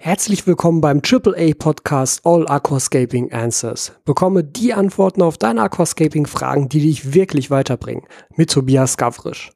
Herzlich willkommen beim AAA Podcast All Aquascaping Answers. Bekomme die Antworten auf deine Aquascaping Fragen, die dich wirklich weiterbringen. Mit Tobias Gavrisch.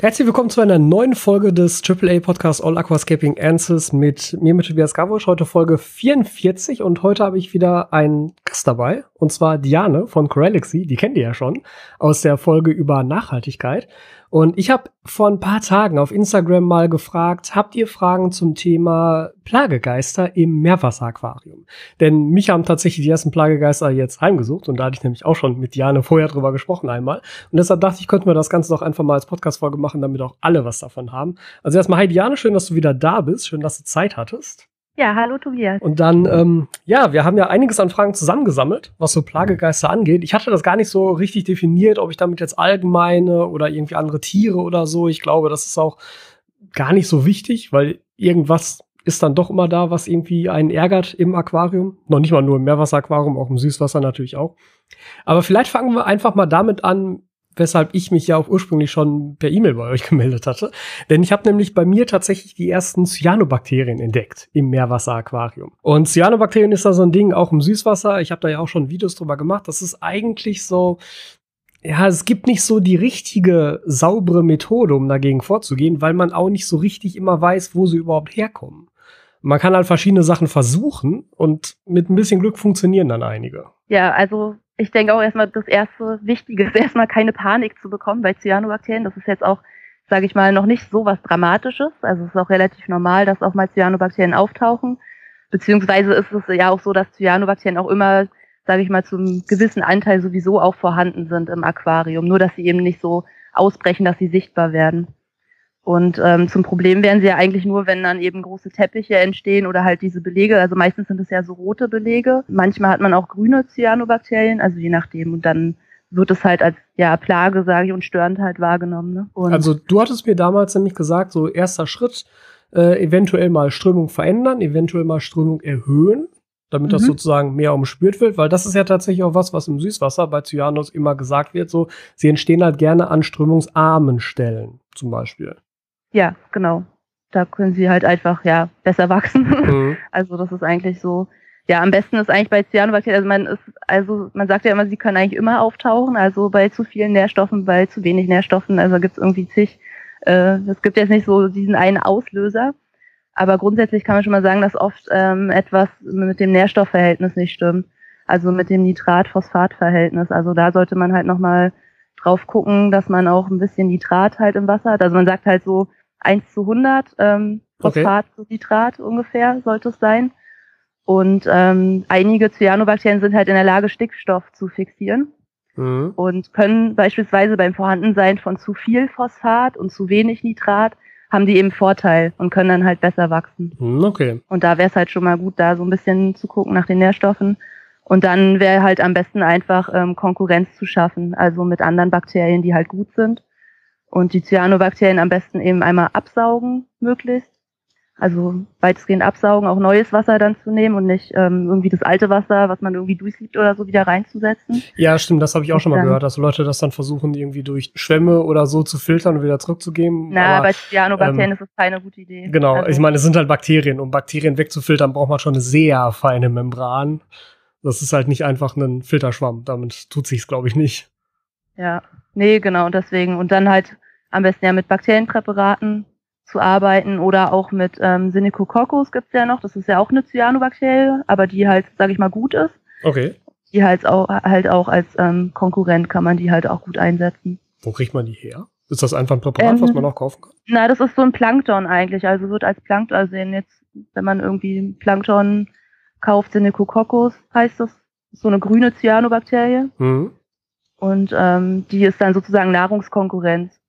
Herzlich willkommen zu einer neuen Folge des AAA Podcasts All Aquascaping Answers mit mir, mit Tobias Gavrisch. Heute Folge 44 und heute habe ich wieder einen Gast dabei und zwar Diane von Corelixy. Die kennt ihr ja schon aus der Folge über Nachhaltigkeit. Und ich habe vor ein paar Tagen auf Instagram mal gefragt, habt ihr Fragen zum Thema Plagegeister im Meerwasseraquarium? Denn mich haben tatsächlich die ersten Plagegeister jetzt heimgesucht und da hatte ich nämlich auch schon mit Jane vorher drüber gesprochen einmal. Und deshalb dachte ich, könnten wir das Ganze doch einfach mal als Podcast-Folge machen, damit auch alle was davon haben. Also erstmal, hi Diane, schön, dass du wieder da bist, schön, dass du Zeit hattest. Ja, hallo Tobias. Und dann, ähm, ja, wir haben ja einiges an Fragen zusammengesammelt, was so Plagegeister angeht. Ich hatte das gar nicht so richtig definiert, ob ich damit jetzt allgemeine oder irgendwie andere Tiere oder so. Ich glaube, das ist auch gar nicht so wichtig, weil irgendwas ist dann doch immer da, was irgendwie einen ärgert im Aquarium. Noch nicht mal nur im Meerwasseraquarium, auch im Süßwasser natürlich auch. Aber vielleicht fangen wir einfach mal damit an, weshalb ich mich ja auch ursprünglich schon per E-Mail bei euch gemeldet hatte. Denn ich habe nämlich bei mir tatsächlich die ersten Cyanobakterien entdeckt im Meerwasseraquarium. Und Cyanobakterien ist da so ein Ding, auch im Süßwasser. Ich habe da ja auch schon Videos drüber gemacht. Das ist eigentlich so, ja, es gibt nicht so die richtige, saubere Methode, um dagegen vorzugehen, weil man auch nicht so richtig immer weiß, wo sie überhaupt herkommen. Man kann halt verschiedene Sachen versuchen und mit ein bisschen Glück funktionieren dann einige. Ja, also ich denke auch erstmal, das erste Wichtige ist erstmal keine Panik zu bekommen bei Cyanobakterien. Das ist jetzt auch, sage ich mal, noch nicht so was Dramatisches. Also es ist auch relativ normal, dass auch mal Cyanobakterien auftauchen. Beziehungsweise ist es ja auch so, dass Cyanobakterien auch immer, sage ich mal, zum gewissen Anteil sowieso auch vorhanden sind im Aquarium. Nur, dass sie eben nicht so ausbrechen, dass sie sichtbar werden. Und ähm, zum Problem werden sie ja eigentlich nur, wenn dann eben große Teppiche entstehen oder halt diese Belege. Also meistens sind es ja so rote Belege. Manchmal hat man auch grüne Cyanobakterien, also je nachdem. Und dann wird es halt als ja Plage, sage ich, und störend halt wahrgenommen. Ne? also du hattest mir damals nämlich gesagt, so erster Schritt, äh, eventuell mal Strömung verändern, eventuell mal Strömung erhöhen, damit mhm. das sozusagen mehr umspürt wird, weil das ist ja tatsächlich auch was, was im Süßwasser bei Cyanos immer gesagt wird, so sie entstehen halt gerne an strömungsarmen Stellen zum Beispiel. Ja, genau. Da können sie halt einfach ja besser wachsen. Mhm. Also das ist eigentlich so. Ja, am besten ist eigentlich bei Cyanobakterien, also man ist, also man sagt ja immer, sie können eigentlich immer auftauchen, also bei zu vielen Nährstoffen, bei zu wenig Nährstoffen, also gibt es irgendwie zig. Äh, es gibt jetzt nicht so diesen einen Auslöser, aber grundsätzlich kann man schon mal sagen, dass oft ähm, etwas mit dem Nährstoffverhältnis nicht stimmt, also mit dem Nitrat-Phosphat-Verhältnis. Also da sollte man halt nochmal drauf gucken, dass man auch ein bisschen Nitrat halt im Wasser hat. Also man sagt halt so, 1 zu 100 ähm, Phosphat okay. zu Nitrat ungefähr sollte es sein. Und ähm, einige Cyanobakterien sind halt in der Lage, Stickstoff zu fixieren mhm. und können beispielsweise beim Vorhandensein von zu viel Phosphat und zu wenig Nitrat haben die eben Vorteil und können dann halt besser wachsen. Mhm, okay. Und da wäre es halt schon mal gut, da so ein bisschen zu gucken nach den Nährstoffen. Und dann wäre halt am besten einfach ähm, Konkurrenz zu schaffen, also mit anderen Bakterien, die halt gut sind und die Cyanobakterien am besten eben einmal absaugen, möglichst. Also weitestgehend absaugen, auch neues Wasser dann zu nehmen und nicht ähm, irgendwie das alte Wasser, was man irgendwie durchsiebt oder so, wieder reinzusetzen. Ja, stimmt, das habe ich auch schon mal gehört, dass Leute das dann versuchen, irgendwie durch Schwämme oder so zu filtern und wieder zurückzugeben. Na, Aber, bei Cyanobakterien ähm, ist das keine gute Idee. Genau, also, ich meine, es sind halt Bakterien. Um Bakterien wegzufiltern, braucht man schon eine sehr feine Membran. Das ist halt nicht einfach ein Filterschwamm. Damit tut sich's, glaube ich, nicht. Ja, nee, genau, und deswegen. Und dann halt am besten ja mit Bakterienpräparaten zu arbeiten oder auch mit ähm, Synechococcus gibt's ja noch. Das ist ja auch eine Cyanobakterie, aber die halt, sage ich mal, gut ist. Okay. Die halt auch, halt auch als ähm, Konkurrent kann man die halt auch gut einsetzen. Wo kriegt man die her? Ist das einfach ein Präparat, ähm, was man auch kaufen kann? Na, das ist so ein Plankton eigentlich. Also wird als Plankton, also jetzt, wenn man irgendwie Plankton kauft, Synechococcus heißt das. So eine grüne Cyanobakterie. Mhm. Und ähm, die ist dann sozusagen Nahrungskonkurrenz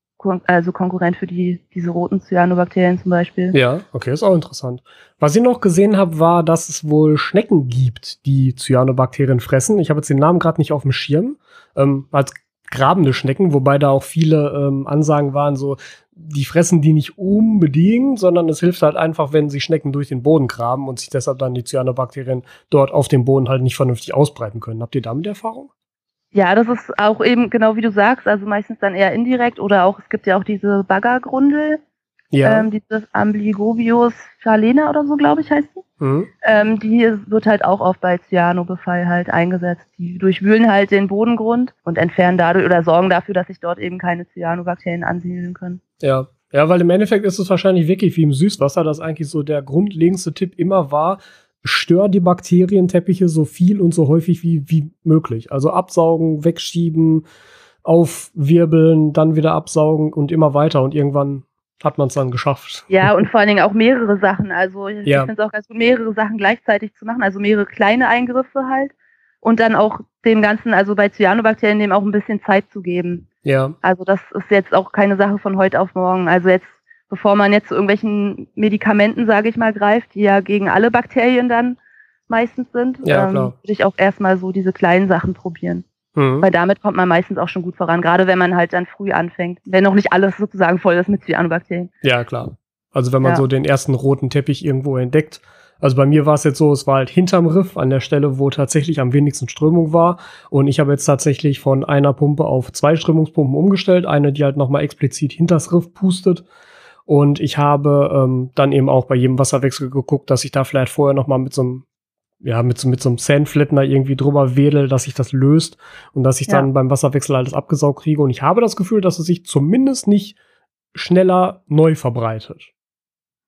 also Konkurrent für die, diese roten Cyanobakterien zum Beispiel. Ja, okay, ist auch interessant. Was ich noch gesehen habe, war, dass es wohl Schnecken gibt, die Cyanobakterien fressen. Ich habe jetzt den Namen gerade nicht auf dem Schirm. Ähm, als grabende Schnecken, wobei da auch viele ähm, Ansagen waren, so, die fressen die nicht unbedingt, sondern es hilft halt einfach, wenn sie Schnecken durch den Boden graben und sich deshalb dann die Cyanobakterien dort auf dem Boden halt nicht vernünftig ausbreiten können. Habt ihr damit Erfahrung? Ja, das ist auch eben genau wie du sagst, also meistens dann eher indirekt oder auch, es gibt ja auch diese Baggergrundel, ja. ähm, dieses Ambligobius falena oder so, glaube ich, heißt die. Mhm. Ähm, die wird halt auch oft bei Cyanobefall halt eingesetzt. Die durchwühlen halt den Bodengrund und entfernen dadurch oder sorgen dafür, dass sich dort eben keine Cyanobakterien ansiedeln können. Ja. Ja, weil im Endeffekt ist es wahrscheinlich wirklich wie im Süßwasser, dass eigentlich so der grundlegendste Tipp immer war, stör die Bakterienteppiche so viel und so häufig wie, wie möglich. Also absaugen, wegschieben, aufwirbeln, dann wieder absaugen und immer weiter und irgendwann hat man es dann geschafft. Ja, und vor allen Dingen auch mehrere Sachen. Also ich, ja. finde es auch ganz gut, mehrere Sachen gleichzeitig zu machen, also mehrere kleine Eingriffe halt. Und dann auch dem Ganzen, also bei Cyanobakterien dem auch ein bisschen Zeit zu geben. Ja. Also das ist jetzt auch keine Sache von heute auf morgen. Also jetzt bevor man jetzt zu irgendwelchen Medikamenten, sage ich mal, greift, die ja gegen alle Bakterien dann meistens sind, ja, ähm, würde ich auch erstmal so diese kleinen Sachen probieren. Mhm. Weil damit kommt man meistens auch schon gut voran, gerade wenn man halt dann früh anfängt, wenn noch nicht alles sozusagen voll ist mit Cyanobakterien. Ja, klar. Also wenn man ja. so den ersten roten Teppich irgendwo entdeckt. Also bei mir war es jetzt so, es war halt hinterm Riff, an der Stelle, wo tatsächlich am wenigsten Strömung war. Und ich habe jetzt tatsächlich von einer Pumpe auf zwei Strömungspumpen umgestellt. Eine, die halt nochmal explizit hinters Riff pustet und ich habe ähm, dann eben auch bei jedem Wasserwechsel geguckt, dass ich da vielleicht vorher noch mal mit so einem ja, mit so, mit so einem Sandflattener irgendwie drüber wedel, dass sich das löst und dass ich ja. dann beim Wasserwechsel alles abgesaugt kriege. Und ich habe das Gefühl, dass es sich zumindest nicht schneller neu verbreitet.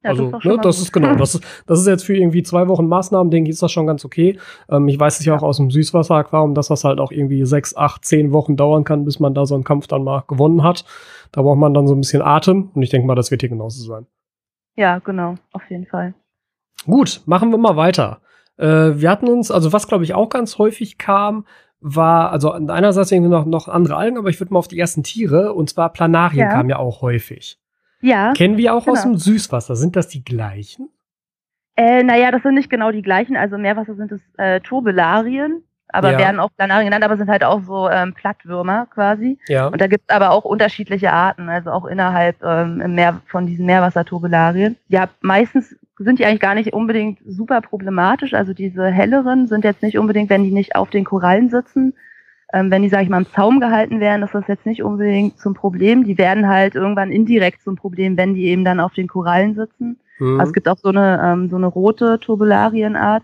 Ja, also, das, ist, ne, das ist genau, das ist, das ist jetzt für irgendwie zwei Wochen Maßnahmen, denke ich, ist das schon ganz okay. Ähm, ich weiß es ja auch aus dem Süßwasseraquarium, dass das halt auch irgendwie sechs, acht, zehn Wochen dauern kann, bis man da so einen Kampf dann mal gewonnen hat. Da braucht man dann so ein bisschen Atem und ich denke mal, das wird hier genauso sein. Ja, genau, auf jeden Fall. Gut, machen wir mal weiter. Äh, wir hatten uns, also was glaube ich auch ganz häufig kam, war, also einerseits irgendwie noch, noch andere Algen, aber ich würde mal auf die ersten Tiere, und zwar Planarien ja. kamen ja auch häufig. Ja. Kennen wir auch genau. aus dem Süßwasser. Sind das die gleichen? Äh, naja, das sind nicht genau die gleichen. Also Meerwasser sind es äh, Turbelarien, aber ja. werden auch Planarien genannt, aber sind halt auch so ähm, Plattwürmer quasi. Ja. Und da gibt es aber auch unterschiedliche Arten, also auch innerhalb ähm, im Meer, von diesen Meerwasserturbelarien. Ja, meistens sind die eigentlich gar nicht unbedingt super problematisch. Also diese helleren sind jetzt nicht unbedingt, wenn die nicht auf den Korallen sitzen, ähm, wenn die, sage ich mal, im Zaum gehalten werden, ist das jetzt nicht unbedingt zum Problem. Die werden halt irgendwann indirekt zum Problem, wenn die eben dann auf den Korallen sitzen. Mhm. Also es gibt auch so eine, ähm, so eine rote Turbularienart,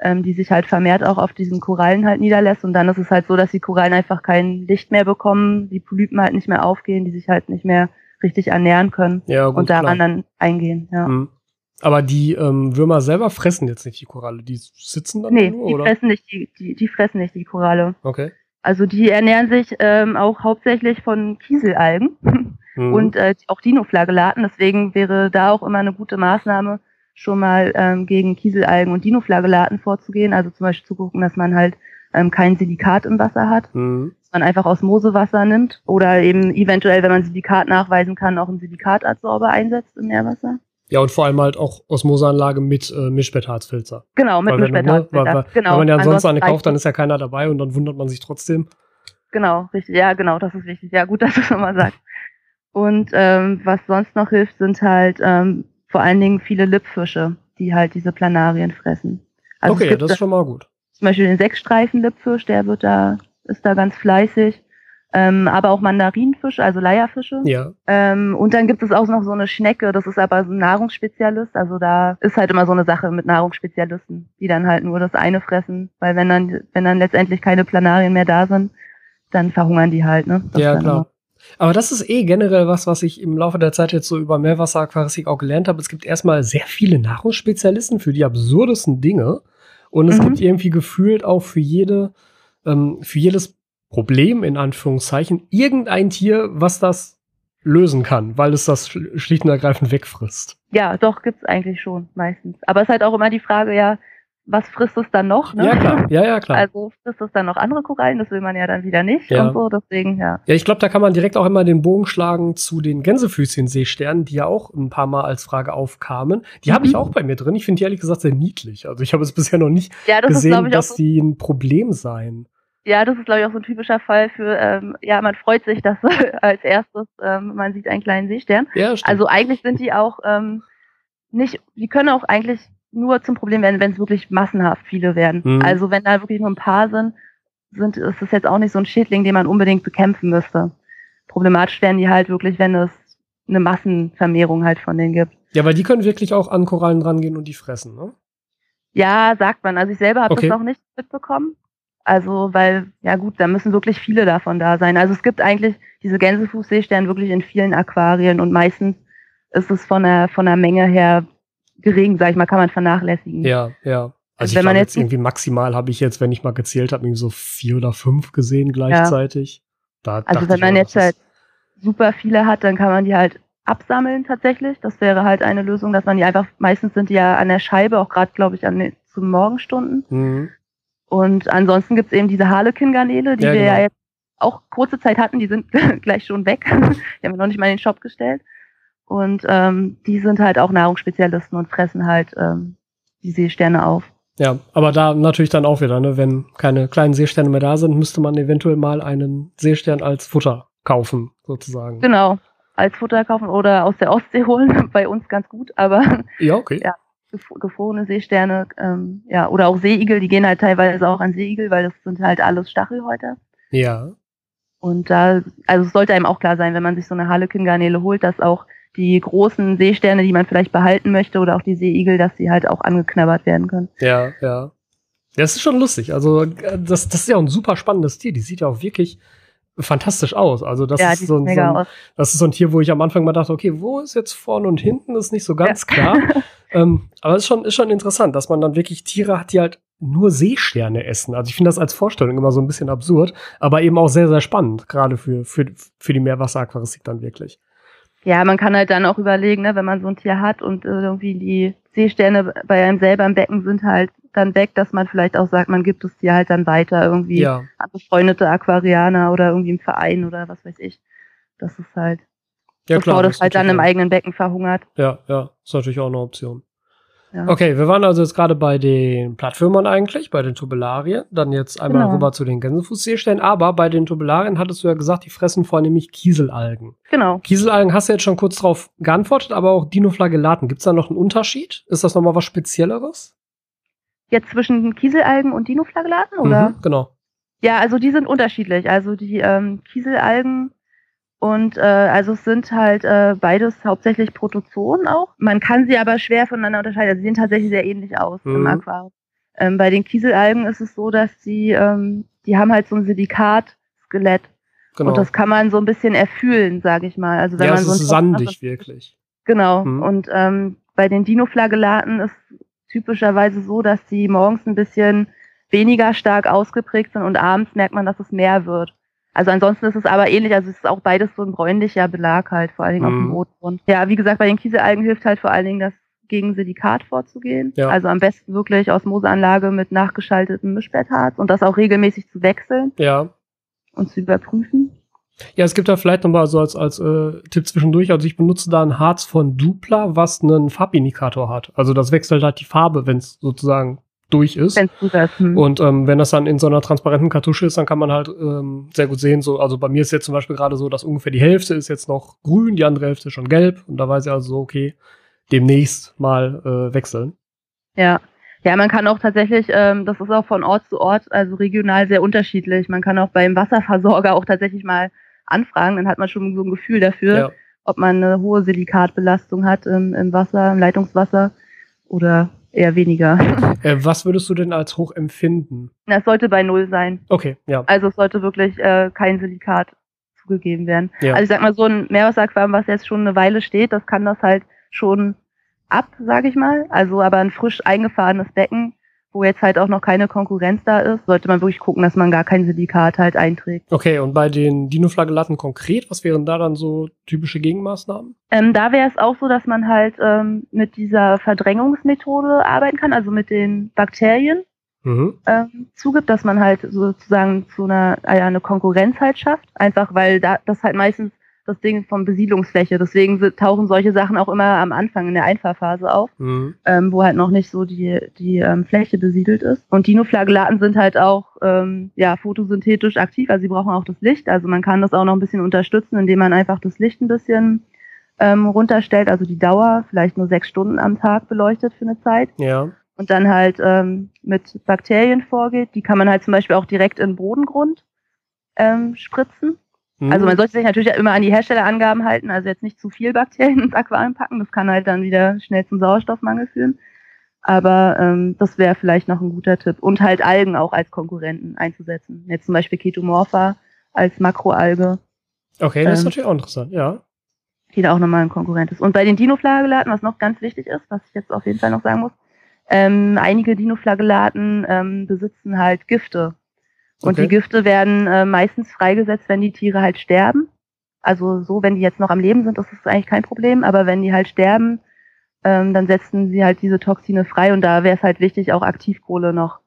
ähm, die sich halt vermehrt auch auf diesen Korallen halt niederlässt. Und dann ist es halt so, dass die Korallen einfach kein Licht mehr bekommen, die Polypen halt nicht mehr aufgehen, die sich halt nicht mehr richtig ernähren können ja, gut, und daran klar. dann eingehen. Ja. Mhm. Aber die ähm, Würmer selber fressen jetzt nicht die Koralle, die sitzen dann nee, nur, die oder? fressen nicht die, die, die fressen nicht die Koralle. Okay. Also die ernähren sich ähm, auch hauptsächlich von Kieselalgen mhm. und äh, auch Dinoflagellaten. Deswegen wäre da auch immer eine gute Maßnahme, schon mal ähm, gegen Kieselalgen und Dinoflagellaten vorzugehen. Also zum Beispiel zu gucken, dass man halt ähm, kein Silikat im Wasser hat, mhm. dass man einfach Osmosewasser nimmt oder eben eventuell, wenn man Silikat nachweisen kann, auch einen Silikatadsorber einsetzt im Meerwasser. Ja, und vor allem halt auch Osmoseanlage mit äh, Mischbettharzfilter. Genau, mit Mischbettharzfilter. Ne, weil, genau. Wenn man ja ansonsten eine kauft, dann ist ja keiner dabei und dann wundert man sich trotzdem. Genau, richtig. Ja, genau, das ist wichtig. Ja, gut, dass du es nochmal sagst. Und ähm, was sonst noch hilft, sind halt ähm, vor allen Dingen viele Lippfische, die halt diese Planarien fressen. Also okay, das ist schon mal gut. Zum Beispiel den Sechsstreifen-Lippfisch, der wird da, ist da ganz fleißig ähm, aber auch Mandarinfische, also Leierfische. Ja. Ähm, und dann gibt es auch noch so eine Schnecke, das ist aber so ein Nahrungsspezialist. Also da ist halt immer so eine Sache mit Nahrungsspezialisten, die dann halt nur das eine fressen, weil wenn dann, wenn dann letztendlich keine Planarien mehr da sind, dann verhungern die halt, ne? Das ja, klar. Aber das ist eh generell was, was ich im Laufe der Zeit jetzt so über Meerwasseraquaristik auch gelernt habe. Es gibt erstmal sehr viele Nahrungsspezialisten für die absurdesten Dinge. Und es mhm. gibt irgendwie gefühlt auch für jede, ähm, für jedes Problem in Anführungszeichen irgendein Tier, was das lösen kann, weil es das schlicht und ergreifend wegfrisst. Ja, doch, gibt's eigentlich schon meistens. Aber es ist halt auch immer die Frage, ja, was frisst es dann noch? Ne? Ja, klar. Ja, ja, klar. Also frisst es dann noch andere Korallen, das will man ja dann wieder nicht ja. und so, deswegen, ja. Ja, ich glaube, da kann man direkt auch immer den Bogen schlagen zu den Gänsefüßchen-Seesternen, die ja auch ein paar Mal als Frage aufkamen. Die mhm. habe ich auch bei mir drin. Ich finde die ehrlich gesagt sehr niedlich. Also ich habe es bisher noch nicht ja, das gesehen, ist, dass so die ein Problem seien. Ja, das ist, glaube ich, auch so ein typischer Fall für, ähm, ja, man freut sich, dass als erstes ähm, man sieht einen kleinen Seestern. Ja, stimmt. Also eigentlich sind die auch ähm, nicht, die können auch eigentlich nur zum Problem werden, wenn es wirklich massenhaft viele werden. Mhm. Also wenn da wirklich nur ein paar sind, sind, ist es jetzt auch nicht so ein Schädling, den man unbedingt bekämpfen müsste. Problematisch werden die halt wirklich, wenn es eine Massenvermehrung halt von denen gibt. Ja, weil die können wirklich auch an Korallen rangehen und die fressen, ne? Ja, sagt man. Also ich selber habe okay. das noch nicht mitbekommen. Also, weil, ja gut, da müssen wirklich viele davon da sein. Also es gibt eigentlich diese Gänsefußseesterne wirklich in vielen Aquarien und meistens ist es von der, von der Menge her gering, sag ich mal, kann man vernachlässigen. Ja, ja. Also, wenn man jetzt irgendwie maximal habe ich jetzt, wenn ich mal gezählt habe, irgendwie so vier oder fünf gesehen gleichzeitig. Ja. also wenn man auch, jetzt halt super viele hat, dann kann man die halt absammeln tatsächlich. Das wäre halt eine Lösung, dass man die einfach, meistens sind die ja an der Scheibe, auch gerade glaube ich an den, zu Morgenstunden. Mhm. Und ansonsten gibt's eben diese Harlequin-Garnele, die ja, wir genau. ja jetzt auch kurze Zeit hatten, die sind gleich schon weg. die haben wir noch nicht mal in den Shop gestellt. Und ähm, die sind halt auch Nahrungsspezialisten und fressen halt ähm, die Seesterne auf. Ja, aber da natürlich dann auch wieder, ne, wenn keine kleinen Seesterne mehr da sind, müsste man eventuell mal einen Seestern als Futter kaufen, sozusagen. Genau, als Futter kaufen oder aus der Ostsee holen, bei uns ganz gut, aber ja, okay. ja, gefrorene Seesterne, ähm, ja, oder auch Seeigel, die gehen halt teilweise auch an Seeigel, weil das sind halt alles Stachelhäuter. Ja. Und da, also es sollte einem auch klar sein, wenn man sich so eine Harlequin-Garnele holt, dass auch die großen Seesterne, die man vielleicht behalten möchte, oder auch die Seeigel, dass sie halt auch angeknabbert werden können. Ja, ja. Das ist schon lustig. Also, äh, das, das ist ja auch ein super spannendes Tier. Die sieht ja auch wirklich fantastisch aus. Also das ja, ist so ein, so ein das ist so ein Tier, wo ich am Anfang mal dachte, okay, wo ist jetzt vorne und hinten, ist nicht so ganz ja. klar. ähm, aber es ist schon, ist schon interessant, dass man dann wirklich Tiere hat, die halt nur Seesterne essen. Also ich finde das als Vorstellung immer so ein bisschen absurd, aber eben auch sehr, sehr spannend, gerade für, für, für die Meerwasseraquaristik dann wirklich. Ja, man kann halt dann auch überlegen, ne, wenn man so ein Tier hat und irgendwie die Seesterne bei einem selber im Becken sind halt dann weg, dass man vielleicht auch sagt, man gibt es dir halt dann weiter irgendwie ja. an befreundete Aquarianer oder irgendwie im Verein oder was weiß ich. Das ist halt, ja, bevor klar, das, halt dann im eigenen Becken verhungert. Ja, ja, ist natürlich auch eine Option. Ja. Okay, wir waren also jetzt gerade bei den Plattfirmern eigentlich, bei den Tubullarien, dann jetzt einmal genau. rüber zu den Gänsefußseestellen, aber bei den Tubullarien hattest du ja gesagt, die fressen vornehmlich Kieselalgen. Genau. Kieselalgen hast du jetzt schon kurz drauf geantwortet, aber auch Dinoflagellaten. Gibt es da noch einen Unterschied? Ist das nochmal was Spezielleres? Jetzt zwischen Kieselalgen und Dinoflagellaten, oder? Mhm, genau. Ja, also die sind unterschiedlich. Also die ähm, Kieselalgen und äh, also es sind halt äh, beides hauptsächlich Protozoen auch. Man kann sie aber schwer voneinander unterscheiden. Also sie sehen tatsächlich sehr ähnlich aus mhm. im Aquarium. Ähm, bei den Kieselalgen ist es so, dass sie, ähm, die haben halt so ein Silikatskelett. Genau. Und das kann man so ein bisschen erfühlen, sage ich mal. Also wenn ja, man es so ist sandig, hat, wirklich. Genau. Mhm. Und ähm, bei den Dinoflagellaten ist typischerweise so, dass die morgens ein bisschen weniger stark ausgeprägt sind und abends merkt man, dass es mehr wird. Also ansonsten ist es aber ähnlich, also es ist auch beides so ein bräunlicher Belag halt, vor allen Dingen mhm. auf dem Rotgrund. Ja, wie gesagt, bei den Kieselalgen hilft halt vor allen Dingen das gegen Silikat vorzugehen. Ja. Also am besten wirklich Osmoseanlage mit nachgeschaltetem Mischbettharz und das auch regelmäßig zu wechseln. Ja. Und zu überprüfen. Ja, es gibt da vielleicht nochmal so als, als äh, Tipp zwischendurch. Also ich benutze da ein Harz von Dupla, was einen Farbindikator hat. Also das wechselt halt die Farbe, wenn es sozusagen durch ist. Hm. Und ähm, wenn das dann in so einer transparenten Kartusche ist, dann kann man halt ähm, sehr gut sehen, so, also bei mir ist jetzt zum Beispiel gerade so, dass ungefähr die Hälfte ist jetzt noch grün, die andere Hälfte schon gelb. Und da weiß ich also so, okay, demnächst mal äh, wechseln. Ja. Ja, man kann auch tatsächlich, ähm, das ist auch von Ort zu Ort, also regional sehr unterschiedlich. Man kann auch beim Wasserversorger auch tatsächlich mal anfragen, dann hat man schon so ein Gefühl dafür, ja. ob man eine hohe Silikatbelastung hat im, im Wasser, im Leitungswasser oder eher weniger. Äh, was würdest du denn als hoch empfinden? Das sollte bei Null sein. Okay, ja. Also es sollte wirklich äh, kein Silikat zugegeben werden. Ja. Also ich sag mal, so ein Meerwasseraquarium, was jetzt schon eine Weile steht, das kann das halt schon ab, sage ich mal. Also aber ein frisch eingefahrenes Becken wo jetzt halt auch noch keine Konkurrenz da ist, sollte man wirklich gucken, dass man gar kein Silikat halt einträgt. Okay, und bei den Dinoflagellaten konkret, was wären da dann so typische Gegenmaßnahmen? Ähm, da wäre es auch so, dass man halt ähm, mit dieser Verdrängungsmethode arbeiten kann, also mit den Bakterien mhm. ähm, zugibt, dass man halt sozusagen zu einer äh, eine Konkurrenz halt schafft, einfach weil da das halt meistens das Ding von Besiedlungsfläche. Deswegen tauchen solche Sachen auch immer am Anfang in der Einfahrphase auf, mhm. ähm, wo halt noch nicht so die, die ähm, Fläche besiedelt ist. Und Dinoflagellaten sind halt auch ähm, ja, photosynthetisch aktiv, also sie brauchen auch das Licht. Also man kann das auch noch ein bisschen unterstützen, indem man einfach das Licht ein bisschen ähm, runterstellt, also die Dauer vielleicht nur sechs Stunden am Tag beleuchtet für eine Zeit. Ja. und dann halt ähm, mit Bakterien vorgeht. Die kann man halt zum Beispiel auch direkt in Bodengrund ähm, spritzen. Mhm. Also man sollte sich natürlich immer an die Herstellerangaben halten, also jetzt nicht zu viel Bakterien ins Aquarium packen, das kann halt dann wieder schnell zum Sauerstoffmangel führen. Aber ähm, das wäre vielleicht noch ein guter Tipp. Und halt Algen auch als Konkurrenten einzusetzen. Jetzt zum Beispiel Ketomorpha als Makroalge. Okay, das ähm, ist natürlich auch interessant, ja. Die da auch nochmal ein Konkurrent ist. Und bei den Dinoflagellaten, was noch ganz wichtig ist, was ich jetzt auf jeden Fall noch sagen muss, ähm, einige Dinoflagellaten ähm, besitzen halt Gifte. Und okay. die Gifte werden äh, meistens freigesetzt, wenn die Tiere halt sterben. Also so, wenn die jetzt noch am Leben sind, ist das eigentlich kein Problem. Aber wenn die halt sterben, ähm, dann setzen sie halt diese Toxine frei und da wäre es halt wichtig, auch Aktivkohle noch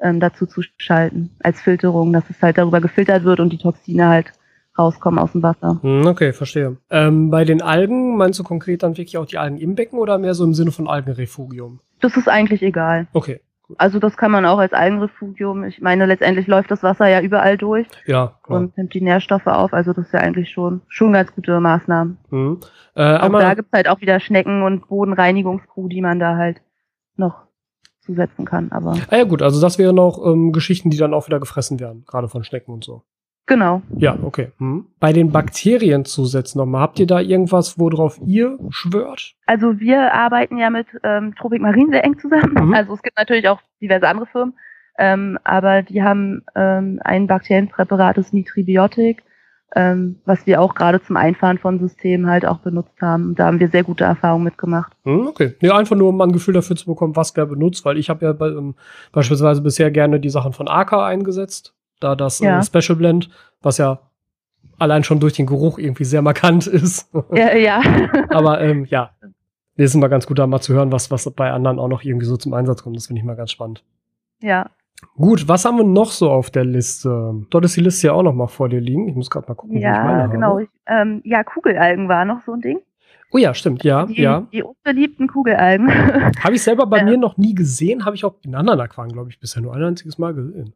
ähm, dazu zu schalten als Filterung, dass es halt darüber gefiltert wird und die Toxine halt rauskommen aus dem Wasser. Hm, okay, verstehe. Ähm, bei den Algen, meinst du konkret dann wirklich auch die Algen im Becken oder mehr so im Sinne von Algenrefugium? Das ist eigentlich egal. Okay. Also das kann man auch als Algenrefugium. Ich meine, letztendlich läuft das Wasser ja überall durch ja, klar. und nimmt die Nährstoffe auf. Also das ist ja eigentlich schon schon ganz gute Maßnahmen. Mhm. Äh, auch da gibt's halt auch wieder Schnecken und Bodenreinigungskrew, die man da halt noch zusetzen kann. Aber ah ja gut, also das wären noch ähm, Geschichten, die dann auch wieder gefressen werden, gerade von Schnecken und so. Genau. Ja, okay. Hm. Bei den Bakterienzusätzen nochmal, habt ihr da irgendwas, worauf ihr schwört? Also wir arbeiten ja mit ähm, Tropic Marine sehr eng zusammen. Mhm. Also es gibt natürlich auch diverse andere Firmen, ähm, aber die haben ähm, ein Bakterienpräparat, das Nitribiotik, ähm, was wir auch gerade zum Einfahren von Systemen halt auch benutzt haben. Da haben wir sehr gute Erfahrungen mitgemacht. Hm, okay. Ja, einfach nur, um ein Gefühl dafür zu bekommen, was wer benutzt, weil ich habe ja bei, ähm, beispielsweise bisher gerne die Sachen von AK eingesetzt da das äh, ja. äh, Special Blend, was ja allein schon durch den Geruch irgendwie sehr markant ist. Ja, ja. Aber ähm, ja, das ist immer ganz gut, da mal zu hören, was, was bei anderen auch noch irgendwie so zum Einsatz kommt. Das finde ich mal ganz spannend. Ja. Gut, was haben wir noch so auf der Liste? Dort ist die Liste ja auch noch mal vor dir liegen. Ich muss gerade mal gucken, ja, wie ich meine genau. Ich, ähm, ja, Kugelalgen war noch so ein Ding. Oh ja, stimmt, ja, die, ja. Die unbeliebten Kugelalgen. habe ich selber bei äh, mir noch nie gesehen, habe ich auch in anderen Aquarien, glaube ich, bisher nur ein einziges Mal gesehen.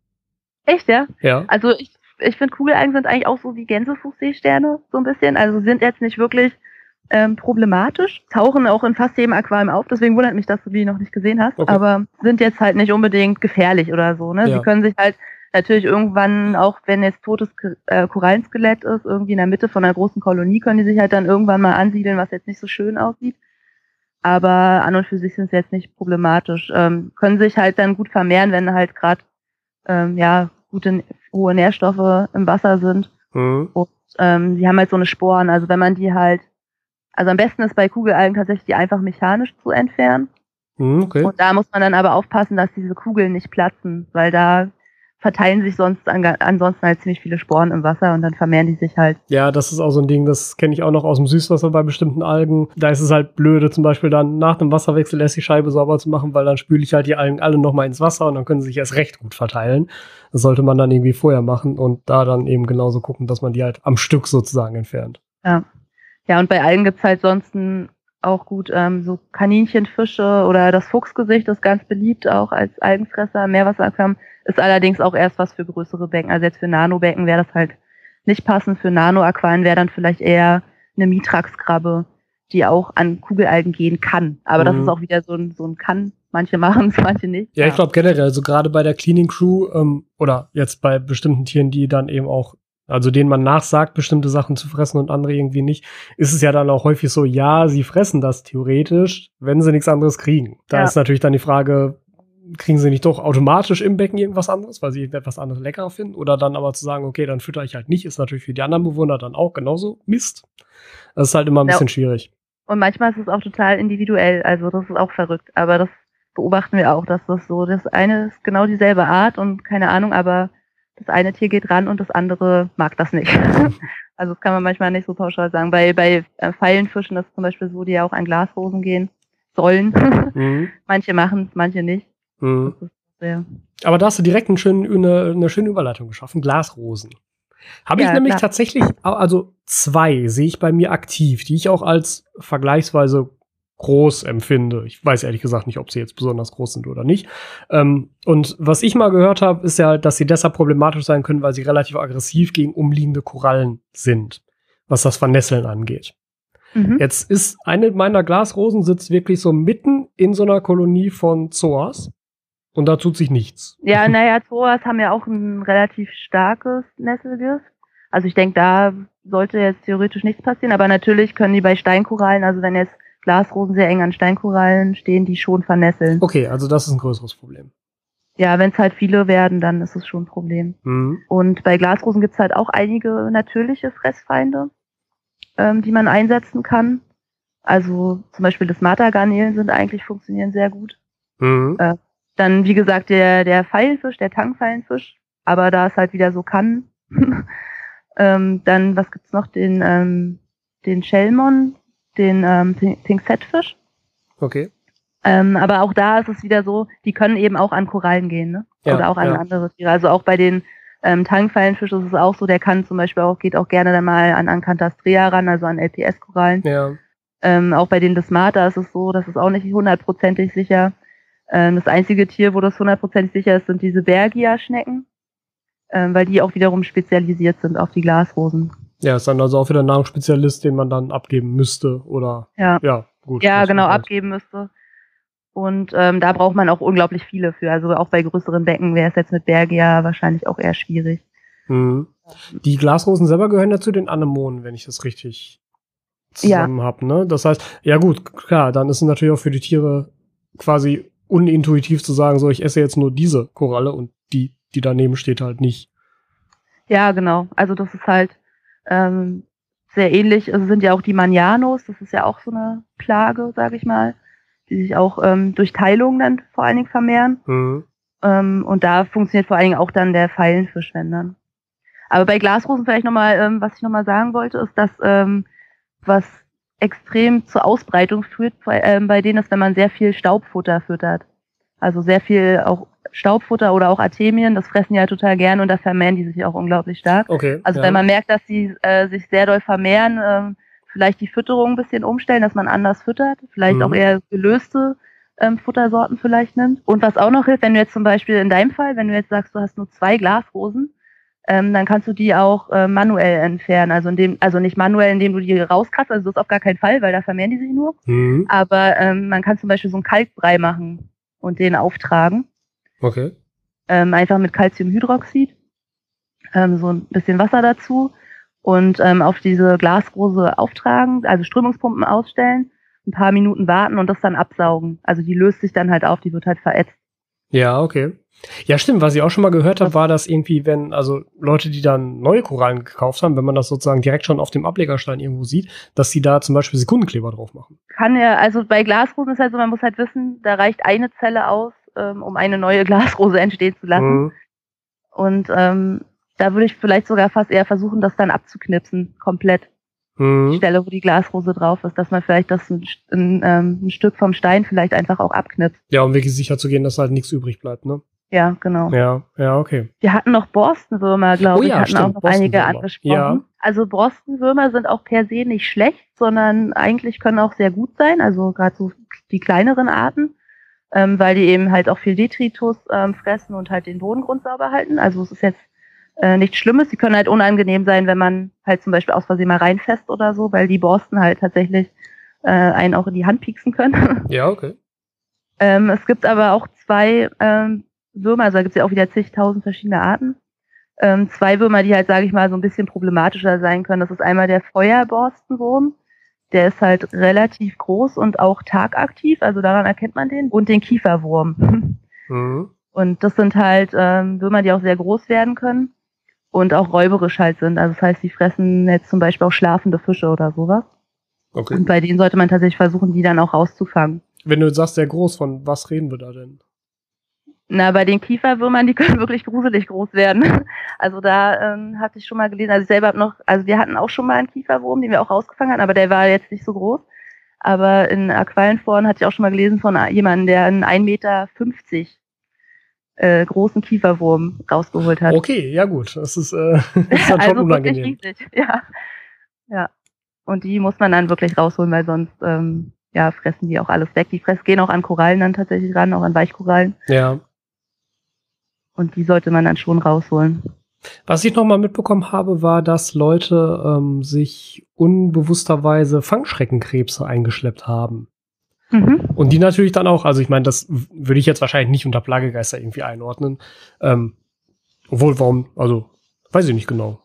Echt, ja? Ja. Also ich, ich finde Kugelalgen sind eigentlich auch so wie Gänsefußseesterne, so ein bisschen. Also sind jetzt nicht wirklich ähm, problematisch, tauchen auch in fast jedem Aquarium auf, deswegen wundert mich, dass du die noch nicht gesehen hast, okay. aber sind jetzt halt nicht unbedingt gefährlich oder so. Ne? Ja. Sie können sich halt natürlich irgendwann, auch wenn jetzt totes äh, Korallenskelett ist, irgendwie in der Mitte von einer großen Kolonie, können die sich halt dann irgendwann mal ansiedeln, was jetzt nicht so schön aussieht. Aber an und für sich sind sie jetzt nicht problematisch. Ähm, können sich halt dann gut vermehren, wenn halt gerade ähm, ja gute hohe Nährstoffe im Wasser sind. Mhm. Und ähm, die haben halt so eine Sporen. Also wenn man die halt, also am besten ist bei Kugelalgen tatsächlich die einfach mechanisch zu entfernen. Mhm, okay. Und da muss man dann aber aufpassen, dass diese Kugeln nicht platzen, weil da verteilen sich sonst an, ansonsten halt ziemlich viele Sporen im Wasser und dann vermehren die sich halt. Ja, das ist auch so ein Ding, das kenne ich auch noch aus dem Süßwasser bei bestimmten Algen. Da ist es halt blöde, zum Beispiel dann nach dem Wasserwechsel erst die Scheibe sauber zu machen, weil dann spüle ich halt die Algen alle nochmal ins Wasser und dann können sie sich erst recht gut verteilen. Das sollte man dann irgendwie vorher machen und da dann eben genauso gucken, dass man die halt am Stück sozusagen entfernt. Ja. Ja, und bei Algen gibt's halt sonst auch gut ähm, so Kaninchenfische oder das Fuchsgesicht ist ganz beliebt auch als Algenfresser. Meerwasseraquarium ist allerdings auch erst was für größere Becken. Also jetzt für Nanobecken wäre das halt nicht passend. Für Nanoaquarien wäre dann vielleicht eher eine Mitraxkrabbe, die auch an Kugelalgen gehen kann. Aber mhm. das ist auch wieder so ein, so ein kann. Manche machen es, manche nicht. Ja, ich glaube generell, also gerade bei der Cleaning Crew ähm, oder jetzt bei bestimmten Tieren, die dann eben auch also denen man nachsagt, bestimmte Sachen zu fressen und andere irgendwie nicht, ist es ja dann auch häufig so, ja, sie fressen das theoretisch, wenn sie nichts anderes kriegen. Da ja. ist natürlich dann die Frage, kriegen sie nicht doch automatisch im Becken irgendwas anderes, weil sie etwas anderes leckerer finden? Oder dann aber zu sagen, okay, dann fütter ich halt nicht, ist natürlich für die anderen Bewohner dann auch genauso Mist. Das ist halt immer ein ja. bisschen schwierig. Und manchmal ist es auch total individuell, also das ist auch verrückt. Aber das beobachten wir auch, dass das so, das eine ist genau dieselbe Art und keine Ahnung, aber das eine Tier geht ran und das andere mag das nicht. also das kann man manchmal nicht so pauschal sagen. Bei, bei äh, Pfeilenfischen ist zum Beispiel so, die ja auch an Glasrosen gehen sollen. Mhm. manche machen es, manche nicht. Mhm. Aber da hast du direkt einen schönen, eine, eine schöne Überleitung geschaffen. Glasrosen. Habe ja, ich nämlich klar. tatsächlich, also zwei sehe ich bei mir aktiv, die ich auch als vergleichsweise groß empfinde. Ich weiß ehrlich gesagt nicht, ob sie jetzt besonders groß sind oder nicht. Ähm, und was ich mal gehört habe, ist ja, dass sie deshalb problematisch sein können, weil sie relativ aggressiv gegen umliegende Korallen sind, was das Vernässeln angeht. Mhm. Jetzt ist eine meiner Glasrosen sitzt wirklich so mitten in so einer Kolonie von Zoas. Und da tut sich nichts. Ja, naja, Zoas haben ja auch ein relativ starkes Nesselgift. Also ich denke, da sollte jetzt theoretisch nichts passieren, aber natürlich können die bei Steinkorallen, also wenn jetzt Glasrosen sehr eng an Steinkorallen stehen, die schon vernässeln. Okay, also das ist ein größeres Problem. Ja, wenn es halt viele werden, dann ist es schon ein Problem. Mhm. Und bei Glasrosen gibt es halt auch einige natürliche Fressfeinde, ähm, die man einsetzen kann. Also zum Beispiel das Matagarnelen sind eigentlich funktionieren sehr gut. Mhm. Äh, dann, wie gesagt, der, der Pfeilfisch, der Tangpfeilenfisch, aber da es halt wieder so kann. ähm, dann, was gibt's noch? Den, ähm, den Shellmon, den ähm, Pincettfisch. Okay. Ähm, aber auch da ist es wieder so, die können eben auch an Korallen gehen, ne? Ja, Oder auch an ja. andere Tiere. Also auch bei den ähm, Tangpfeilenfischen ist es auch so, der kann zum Beispiel auch, geht auch gerne dann mal an Ancantastrea ran, also an LPS-Korallen. Ja. Ähm, auch bei den Desmata ist es so, das ist auch nicht hundertprozentig sicher. Ähm, das einzige Tier, wo das hundertprozentig sicher ist, sind diese Bergia-Schnecken, ähm, weil die auch wiederum spezialisiert sind auf die Glasrosen. Ja, ist dann also auch wieder ein Nahrungsspezialist, den man dann abgeben müsste oder ja, ja gut. Ja, genau, abgeben müsste. Und ähm, da braucht man auch unglaublich viele für. Also auch bei größeren Becken wäre es jetzt mit Bergia wahrscheinlich auch eher schwierig. Mhm. Die Glasrosen selber gehören ja zu den Anemonen, wenn ich das richtig zusammen ja. habe. Ne? Das heißt, ja gut, klar, dann ist es natürlich auch für die Tiere quasi unintuitiv zu sagen, so ich esse jetzt nur diese Koralle und die, die daneben steht, halt nicht. Ja, genau. Also das ist halt ähm, sehr ähnlich. Also sind ja auch die Manianos, das ist ja auch so eine Plage, sage ich mal, die sich auch ähm, durch Teilung dann vor allen Dingen vermehren. Mhm. Ähm, und da funktioniert vor allen Dingen auch dann der Pfeilenfisch, wenn dann. Aber bei Glasrosen vielleicht nochmal, ähm, was ich nochmal sagen wollte, ist, dass ähm, was extrem zur Ausbreitung führt, bei, äh, bei denen ist, wenn man sehr viel Staubfutter füttert. Also sehr viel auch Staubfutter oder auch Artemien, das fressen die halt total gerne und da vermehren die sich auch unglaublich stark. Okay, also ja. wenn man merkt, dass sie äh, sich sehr doll vermehren, ähm, vielleicht die Fütterung ein bisschen umstellen, dass man anders füttert, vielleicht mhm. auch eher gelöste ähm, Futtersorten vielleicht nimmt. Und was auch noch hilft, wenn du jetzt zum Beispiel in deinem Fall, wenn du jetzt sagst, du hast nur zwei Glasrosen, ähm, dann kannst du die auch äh, manuell entfernen. Also, indem, also nicht manuell, indem du die rauskratzt, also das ist auf gar keinen Fall, weil da vermehren die sich nur. Mhm. Aber ähm, man kann zum Beispiel so einen Kalkbrei machen und den auftragen. Okay. Ähm, einfach mit Calciumhydroxid, ähm, so ein bisschen Wasser dazu und ähm, auf diese Glasrose auftragen, also Strömungspumpen ausstellen, ein paar Minuten warten und das dann absaugen. Also die löst sich dann halt auf, die wird halt verätzt. Ja, okay. Ja, stimmt. Was ich auch schon mal gehört habe, war, dass irgendwie, wenn, also Leute, die dann neue Korallen gekauft haben, wenn man das sozusagen direkt schon auf dem Ablegerstein irgendwo sieht, dass sie da zum Beispiel Sekundenkleber drauf machen. Kann ja, also bei Glasrosen ist halt so, man muss halt wissen, da reicht eine Zelle aus, ähm, um eine neue Glasrose entstehen zu lassen. Mhm. Und ähm, da würde ich vielleicht sogar fast eher versuchen, das dann abzuknipsen, komplett. Mhm. Die Stelle, wo die Glasrose drauf ist, dass man vielleicht das ein, ein, ähm, ein Stück vom Stein vielleicht einfach auch abknipst. Ja, um wirklich sicher zu gehen, dass halt nichts übrig bleibt, ne? Ja, genau. Ja, ja, okay. Wir hatten noch Borstenwürmer, glaube oh, ja, ich, hatten stimmt, auch noch einige angesprochen. Ja. Also Borstenwürmer sind auch per se nicht schlecht, sondern eigentlich können auch sehr gut sein, also gerade so die kleineren Arten, ähm, weil die eben halt auch viel Detritus ähm, fressen und halt den Bodengrund sauber halten. Also es ist jetzt äh, nichts Schlimmes. Sie können halt unangenehm sein, wenn man halt zum Beispiel aus Versehen mal reinfasst oder so, weil die Borsten halt tatsächlich äh, einen auch in die Hand pieksen können. Ja, okay. ähm, es gibt aber auch zwei ähm, Würmer, also da gibt es ja auch wieder zigtausend verschiedene Arten. Ähm, zwei Würmer, die halt, sage ich mal, so ein bisschen problematischer sein können. Das ist einmal der Feuerborstenwurm. Der ist halt relativ groß und auch tagaktiv, also daran erkennt man den. Und den Kieferwurm. Mhm. Und das sind halt ähm, Würmer, die auch sehr groß werden können und auch räuberisch halt sind. Also das heißt, die fressen jetzt zum Beispiel auch schlafende Fische oder sowas. Okay. Und bei denen sollte man tatsächlich versuchen, die dann auch rauszufangen. Wenn du sagst, sehr groß, von was reden wir da denn? Na, bei den Kieferwürmern, die können wirklich gruselig groß werden. Also da ähm, hatte ich schon mal gelesen, also ich selber habe noch, also wir hatten auch schon mal einen Kieferwurm, den wir auch rausgefangen hatten, aber der war jetzt nicht so groß. Aber in Aquallenforen hatte ich auch schon mal gelesen von jemandem, der einen 1,50 Meter äh, großen Kieferwurm rausgeholt hat. Okay, ja gut, das ist, äh, das ist schon also unangenehm. Riesig, ja. ja. Und die muss man dann wirklich rausholen, weil sonst ähm, ja, fressen die auch alles weg. Die fressen, gehen auch an Korallen dann tatsächlich ran, auch an Weichkorallen. Ja. Und die sollte man dann schon rausholen. Was ich noch mal mitbekommen habe, war, dass Leute ähm, sich unbewussterweise Fangschreckenkrebse eingeschleppt haben. Mhm. Und die natürlich dann auch, also ich meine, das würde ich jetzt wahrscheinlich nicht unter Plagegeister irgendwie einordnen. Ähm, obwohl, warum, also, weiß ich nicht genau.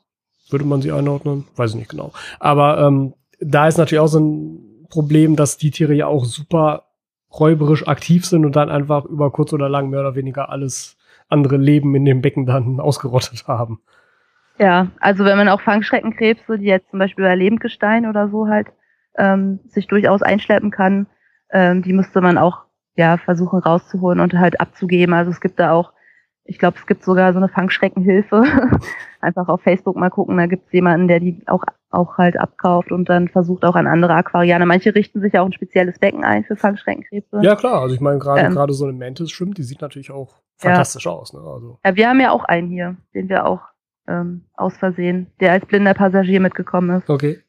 Würde man sie einordnen? Weiß ich nicht genau. Aber ähm, da ist natürlich auch so ein Problem, dass die Tiere ja auch super räuberisch aktiv sind und dann einfach über kurz oder lang mehr oder weniger alles andere Leben in dem Becken dann ausgerottet haben. Ja, also wenn man auch Fangschreckenkrebse, die jetzt zum Beispiel bei Lebendgestein oder so halt ähm, sich durchaus einschleppen kann, ähm, die müsste man auch ja versuchen rauszuholen und halt abzugeben. Also es gibt da auch, ich glaube, es gibt sogar so eine Fangschreckenhilfe. Einfach auf Facebook mal gucken, da gibt es jemanden, der die auch auch halt abkauft und dann versucht auch an andere Aquarianer. Manche richten sich auch ein spezielles Becken ein für Fangschreckenkrebse. Ja klar, also ich meine gerade ähm, gerade so eine Mantis schwimmt, die sieht natürlich auch fantastisch ja. aus. Ne? Also. Ja, wir haben ja auch einen hier, den wir auch ähm, aus Versehen, der als blinder Passagier mitgekommen ist. Okay.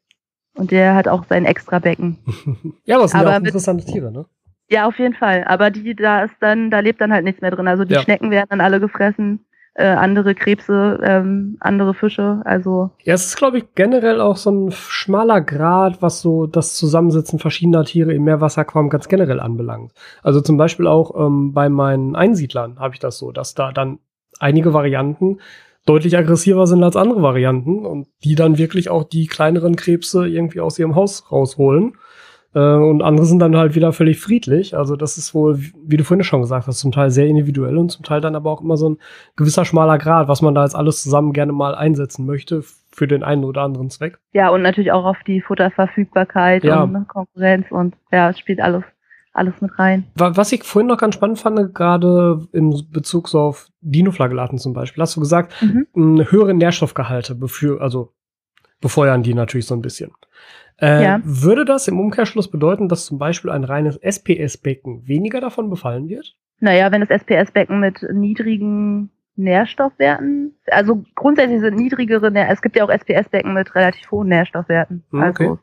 Und der hat auch sein extra Becken. ja, aber das sind aber ja auch interessante Tiere, ne? Ja, auf jeden Fall. Aber die, da ist dann, da lebt dann halt nichts mehr drin. Also die ja. Schnecken werden dann alle gefressen äh, andere Krebse, ähm, andere Fische. Also ja, es ist glaube ich generell auch so ein schmaler Grad, was so das Zusammensitzen verschiedener Tiere im Meerwasseraquarium ganz generell anbelangt. Also zum Beispiel auch ähm, bei meinen Einsiedlern habe ich das so, dass da dann einige Varianten deutlich aggressiver sind als andere Varianten und die dann wirklich auch die kleineren Krebse irgendwie aus ihrem Haus rausholen und andere sind dann halt wieder völlig friedlich. Also das ist wohl, wie du vorhin schon gesagt hast, zum Teil sehr individuell und zum Teil dann aber auch immer so ein gewisser schmaler Grad, was man da jetzt alles zusammen gerne mal einsetzen möchte für den einen oder anderen Zweck. Ja, und natürlich auch auf die Futterverfügbarkeit ja. und ne, Konkurrenz und ja, es spielt alles alles mit rein. Was ich vorhin noch ganz spannend fand, gerade in Bezug so auf Dinoflagellaten zum Beispiel, hast du gesagt, mhm. höhere Nährstoffgehalte also befeuern die natürlich so ein bisschen. Äh, ja. Würde das im Umkehrschluss bedeuten, dass zum Beispiel ein reines SPS-Becken weniger davon befallen wird? Naja, wenn das SPS-Becken mit niedrigen Nährstoffwerten, also grundsätzlich sind niedrigere, es gibt ja auch SPS-Becken mit relativ hohen Nährstoffwerten. Hm, okay. Also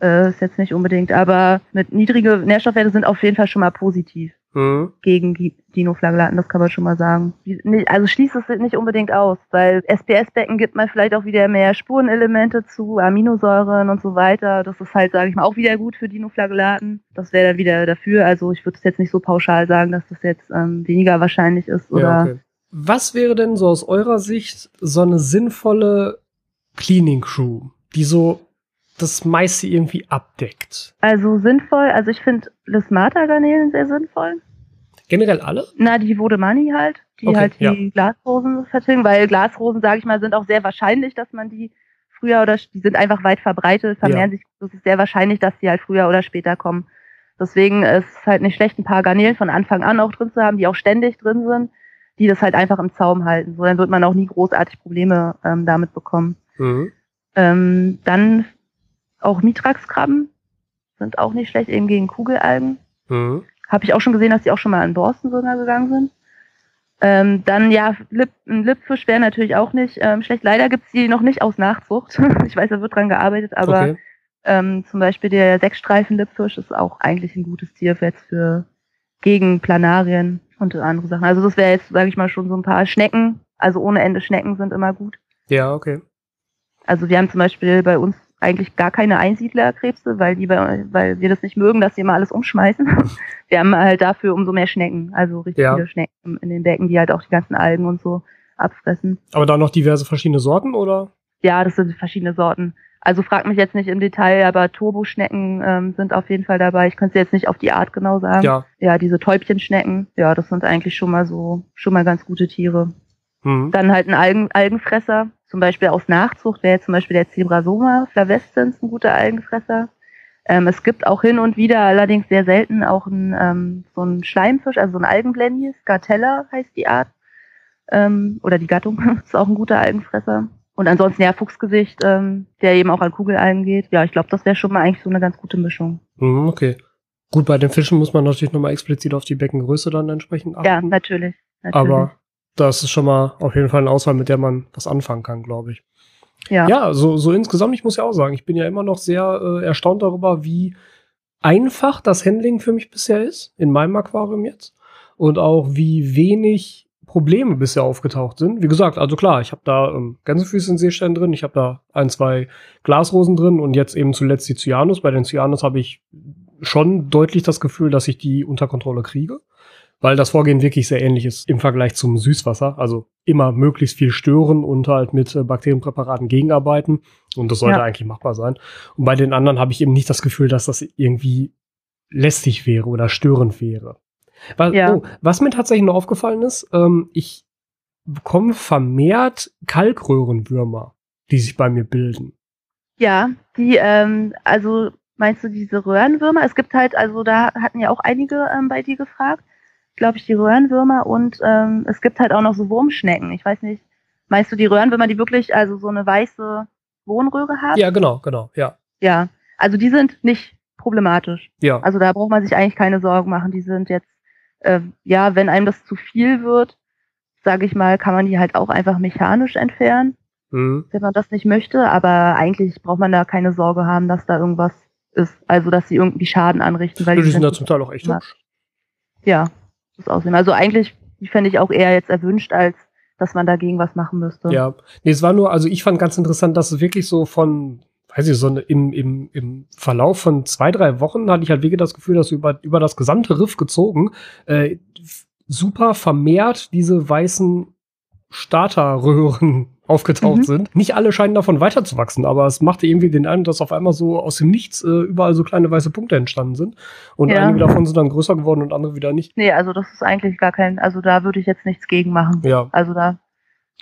äh, ist jetzt nicht unbedingt, aber mit niedrige Nährstoffwerte sind auf jeden Fall schon mal positiv mhm. gegen die Dinoflagellaten, das kann man schon mal sagen. Also schließt es nicht unbedingt aus, weil SPS-Becken gibt man vielleicht auch wieder mehr Spurenelemente zu, Aminosäuren und so weiter. Das ist halt, sage ich mal, auch wieder gut für Dinoflagellaten. Das wäre dann wieder dafür. Also ich würde es jetzt nicht so pauschal sagen, dass das jetzt ähm, weniger wahrscheinlich ist oder. Ja, okay. Was wäre denn so aus eurer Sicht so eine sinnvolle Cleaning Crew, die so das meiste irgendwie abdeckt. Also sinnvoll, also ich finde Lismata-Garnelen sehr sinnvoll. Generell alle? Na, die Vodemani halt, die okay, halt die ja. Glasrosen vertilgen, weil Glasrosen, sage ich mal, sind auch sehr wahrscheinlich, dass man die früher oder die sind einfach weit verbreitet, vermehren ja. sich, das ist sehr wahrscheinlich, dass die halt früher oder später kommen. Deswegen ist es halt nicht schlecht, ein paar Garnelen von Anfang an auch drin zu haben, die auch ständig drin sind, die das halt einfach im Zaum halten. So, dann wird man auch nie großartig Probleme ähm, damit bekommen. Mhm. Ähm, dann auch Mitrax-Krabben sind auch nicht schlecht, eben gegen Kugelalgen. Mhm. Habe ich auch schon gesehen, dass die auch schon mal an Borsten sogar gegangen sind. Ähm, dann ja, Lip, ein Lippfisch wäre natürlich auch nicht ähm, schlecht. Leider gibt's die noch nicht aus Nachzucht. ich weiß, da wird dran gearbeitet, aber okay. ähm, zum Beispiel der Sechsstreifen-Lippfisch ist auch eigentlich ein gutes Tier für jetzt für gegen Planarien und andere Sachen. Also das wäre jetzt, sage ich mal, schon so ein paar Schnecken. Also ohne Ende Schnecken sind immer gut. Ja, okay. Also wir haben zum Beispiel bei uns eigentlich gar keine Einsiedlerkrebse, weil die, weil wir das nicht mögen, dass sie immer alles umschmeißen. Wir haben halt dafür umso mehr Schnecken, also richtig ja. viele Schnecken in den Becken, die halt auch die ganzen Algen und so abfressen. Aber da noch diverse verschiedene Sorten, oder? Ja, das sind verschiedene Sorten. Also frag mich jetzt nicht im Detail, aber Turboschnecken ähm, sind auf jeden Fall dabei. Ich könnte jetzt nicht auf die Art genau sagen. Ja. Ja, diese Täubchenschnecken, ja, das sind eigentlich schon mal so, schon mal ganz gute Tiere. Mhm. Dann halt ein Algen, Algenfresser, zum Beispiel aus Nachzucht wäre zum Beispiel der Zebrasoma flavescens ein guter Algenfresser. Ähm, es gibt auch hin und wieder, allerdings sehr selten, auch ein, ähm, so ein Schleimfisch, also so ein Algenblenny, Scartella heißt die Art. Ähm, oder die Gattung, ist auch ein guter Algenfresser. Und ansonsten ja Fuchsgesicht, ähm, der eben auch an Kugelalgen geht. Ja, ich glaube, das wäre schon mal eigentlich so eine ganz gute Mischung. Mhm, okay. Gut, bei den Fischen muss man natürlich nochmal explizit auf die Beckengröße dann entsprechend achten. Ja, natürlich. natürlich. Aber das ist schon mal auf jeden Fall eine Auswahl, mit der man was anfangen kann, glaube ich. Ja. Ja, so, so insgesamt, ich muss ja auch sagen, ich bin ja immer noch sehr äh, erstaunt darüber, wie einfach das Handling für mich bisher ist, in meinem Aquarium jetzt. Und auch wie wenig Probleme bisher aufgetaucht sind. Wie gesagt, also klar, ich habe da ähm, Gänsefüße in Seestellen drin, ich habe da ein, zwei Glasrosen drin und jetzt eben zuletzt die Cyanus. Bei den Cyanus habe ich schon deutlich das Gefühl, dass ich die unter Kontrolle kriege, weil das Vorgehen wirklich sehr ähnlich ist im Vergleich zum Süßwasser. Also immer möglichst viel stören und halt mit äh, Bakterienpräparaten gegenarbeiten und das sollte ja. eigentlich machbar sein. Und bei den anderen habe ich eben nicht das Gefühl, dass das irgendwie lästig wäre oder störend wäre. Was, ja. oh, was mir tatsächlich noch aufgefallen ist, ähm, ich bekomme vermehrt Kalkröhrenwürmer, die sich bei mir bilden. Ja, die, ähm, also meinst du diese Röhrenwürmer? Es gibt halt, also da hatten ja auch einige ähm, bei dir gefragt, glaube ich, die Röhrenwürmer und ähm, es gibt halt auch noch so Wurmschnecken. Ich weiß nicht, meinst du die Röhrenwürmer, die wirklich also so eine weiße Wohnröhre haben? Ja, genau, genau, ja. Ja, also die sind nicht problematisch. Ja. Also da braucht man sich eigentlich keine Sorgen machen. Die sind jetzt, äh, ja, wenn einem das zu viel wird, sage ich mal, kann man die halt auch einfach mechanisch entfernen, mhm. wenn man das nicht möchte. Aber eigentlich braucht man da keine Sorge haben, dass da irgendwas ist. Also dass sie irgendwie Schaden anrichten. Weil die, die sind da zum Teil auch echt hübsch. Ja, das aussehen. Also eigentlich fände ich auch eher jetzt erwünscht, als dass man dagegen was machen müsste. Ja, nee, es war nur, also ich fand ganz interessant, dass es wirklich so von weiß ich, so im, im, im Verlauf von zwei, drei Wochen hatte ich halt wirklich das Gefühl, dass über, über das gesamte Riff gezogen äh, super vermehrt diese weißen Starterröhren aufgetaucht mhm. sind. Nicht alle scheinen davon weiterzuwachsen, aber es machte irgendwie den Eindruck, dass auf einmal so aus dem Nichts äh, überall so kleine weiße Punkte entstanden sind. Und ja. einige davon sind dann größer geworden und andere wieder nicht. Nee, also das ist eigentlich gar kein, also da würde ich jetzt nichts gegen machen. Ja. Also da,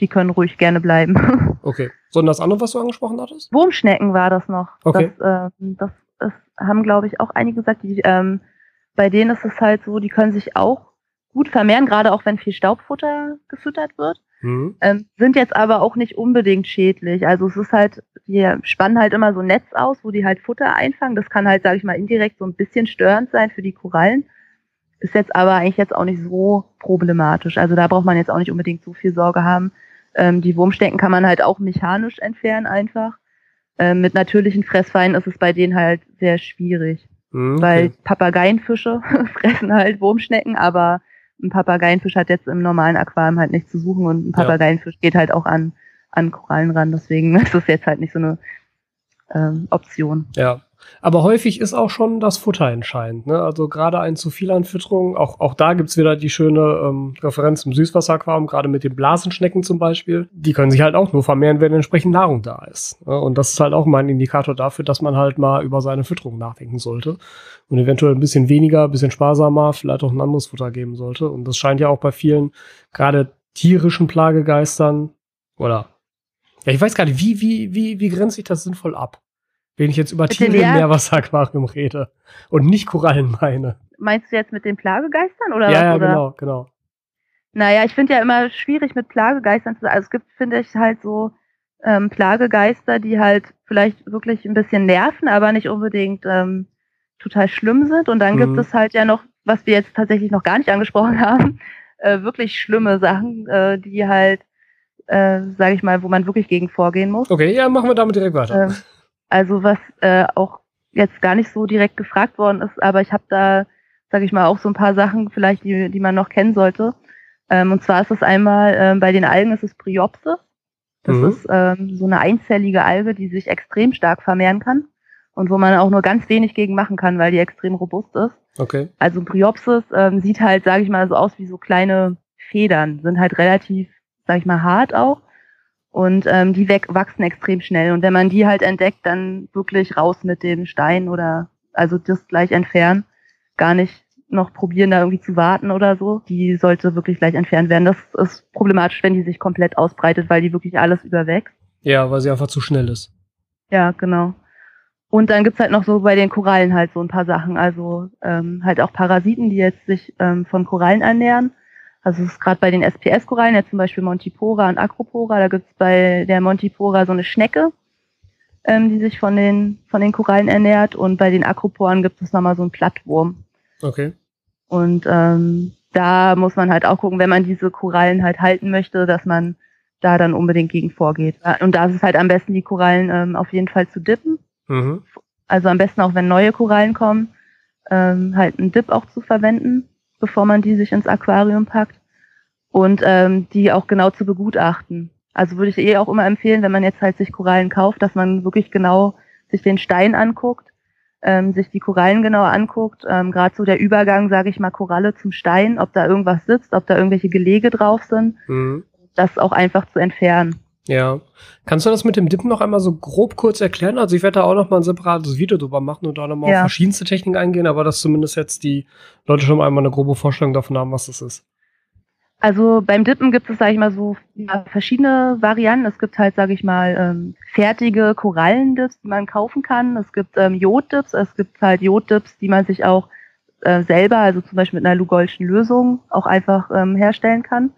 die können ruhig gerne bleiben. Okay. Sondern das andere, was du angesprochen hattest? Wurmschnecken war das noch. Okay. Das, äh, das ist, haben, glaube ich, auch einige gesagt, die, ähm, bei denen ist es halt so, die können sich auch gut vermehren, gerade auch wenn viel Staubfutter gefüttert wird. Mhm. Ähm, sind jetzt aber auch nicht unbedingt schädlich. Also es ist halt, die spannen halt immer so ein Netz aus, wo die halt Futter einfangen. Das kann halt, sage ich mal, indirekt so ein bisschen störend sein für die Korallen. Ist jetzt aber eigentlich jetzt auch nicht so problematisch. Also da braucht man jetzt auch nicht unbedingt so viel Sorge haben. Ähm, die Wurmstecken kann man halt auch mechanisch entfernen einfach. Ähm, mit natürlichen Fressfeinden ist es bei denen halt sehr schwierig. Mhm, okay. Weil Papageienfische fressen halt Wurmschnecken, aber ein Papageienfisch hat jetzt im normalen Aquarium halt nichts zu suchen und ein Papageienfisch ja. geht halt auch an, an Korallen ran. Deswegen ist es jetzt halt nicht so eine ähm, Option. Ja. Aber häufig ist auch schon das Futter entscheidend. Ne? Also gerade ein zu viel an Fütterung, auch, auch da gibt's wieder die schöne ähm, Referenz zum Süßwasseraquarium, gerade mit den Blasenschnecken zum Beispiel. Die können sich halt auch nur vermehren, wenn entsprechend Nahrung da ist. Ne? Und das ist halt auch mal ein Indikator dafür, dass man halt mal über seine Fütterung nachdenken sollte. Und eventuell ein bisschen weniger, ein bisschen sparsamer, vielleicht auch ein anderes Futter geben sollte. Und das scheint ja auch bei vielen, gerade tierischen Plagegeistern, oder ja, ich weiß gar nicht, wie, wie, wie, wie grenzt sich das sinnvoll ab? Wenn ich jetzt über Tiere im Meerwasseraquarium rede und nicht Korallen meine. Meinst du jetzt mit den Plagegeistern oder? Ja, ja oder? genau, genau. Naja, ich finde ja immer schwierig mit Plagegeistern zu sagen. Also es gibt, finde ich, halt so ähm, Plagegeister, die halt vielleicht wirklich ein bisschen nerven, aber nicht unbedingt ähm, total schlimm sind. Und dann mhm. gibt es halt ja noch, was wir jetzt tatsächlich noch gar nicht angesprochen haben, äh, wirklich schlimme Sachen, äh, die halt, äh, sage ich mal, wo man wirklich gegen vorgehen muss. Okay, ja, machen wir damit direkt weiter. Ähm, also was äh, auch jetzt gar nicht so direkt gefragt worden ist, aber ich habe da, sage ich mal, auch so ein paar Sachen vielleicht, die, die man noch kennen sollte. Ähm, und zwar ist es einmal, ähm, bei den Algen ist es Bryopsis. Das mhm. ist ähm, so eine einzellige Alge, die sich extrem stark vermehren kann und wo man auch nur ganz wenig gegen machen kann, weil die extrem robust ist. Okay. Also Bryopsis ähm, sieht halt, sage ich mal, so aus wie so kleine Federn, sind halt relativ, sage ich mal, hart auch und ähm, die weg, wachsen extrem schnell. Und wenn man die halt entdeckt, dann wirklich raus mit dem Stein oder also das gleich entfernen. Gar nicht noch probieren, da irgendwie zu warten oder so. Die sollte wirklich gleich entfernt werden. Das ist problematisch, wenn die sich komplett ausbreitet, weil die wirklich alles überwächst. Ja, weil sie einfach zu schnell ist. Ja, genau. Und dann gibt's halt noch so bei den Korallen halt so ein paar Sachen. Also ähm, halt auch Parasiten, die jetzt sich ähm, von Korallen ernähren. Also es ist gerade bei den SPS-Korallen, jetzt zum Beispiel Montipora und Acropora, da gibt's bei der Montipora so eine Schnecke, ähm, die sich von den, von den Korallen ernährt und bei den Acroporen gibt es nochmal so einen Plattwurm. Okay. Und ähm, da muss man halt auch gucken, wenn man diese Korallen halt halten möchte, dass man da dann unbedingt gegen vorgeht. Und da ist es halt am besten, die Korallen ähm, auf jeden Fall zu dippen. Mhm. Also am besten auch, wenn neue Korallen kommen, ähm, halt einen Dip auch zu verwenden bevor man die sich ins Aquarium packt. und ähm, die auch genau zu begutachten. Also würde ich eh auch immer empfehlen, wenn man jetzt halt sich Korallen kauft, dass man wirklich genau sich den Stein anguckt, ähm, sich die Korallen genauer anguckt, ähm, gerade so der Übergang, sage ich mal, Koralle zum Stein, ob da irgendwas sitzt, ob da irgendwelche Gelege drauf sind, mhm. das auch einfach zu entfernen. Ja. Kannst du das mit dem Dippen noch einmal so grob kurz erklären? Also ich werde da auch noch mal ein separates Video drüber machen und da noch mal ja. auf verschiedenste Techniken eingehen, aber dass zumindest jetzt die Leute schon einmal eine grobe Vorstellung davon haben, was das ist. Also beim Dippen gibt es, sage ich mal, so verschiedene Varianten. Es gibt halt, sage ich mal, ähm, fertige Korallendips, die man kaufen kann. Es gibt ähm, Joddips, es gibt halt Joddips, die man sich auch äh, selber, also zum Beispiel mit einer Lugolschen Lösung, auch einfach ähm, herstellen kann.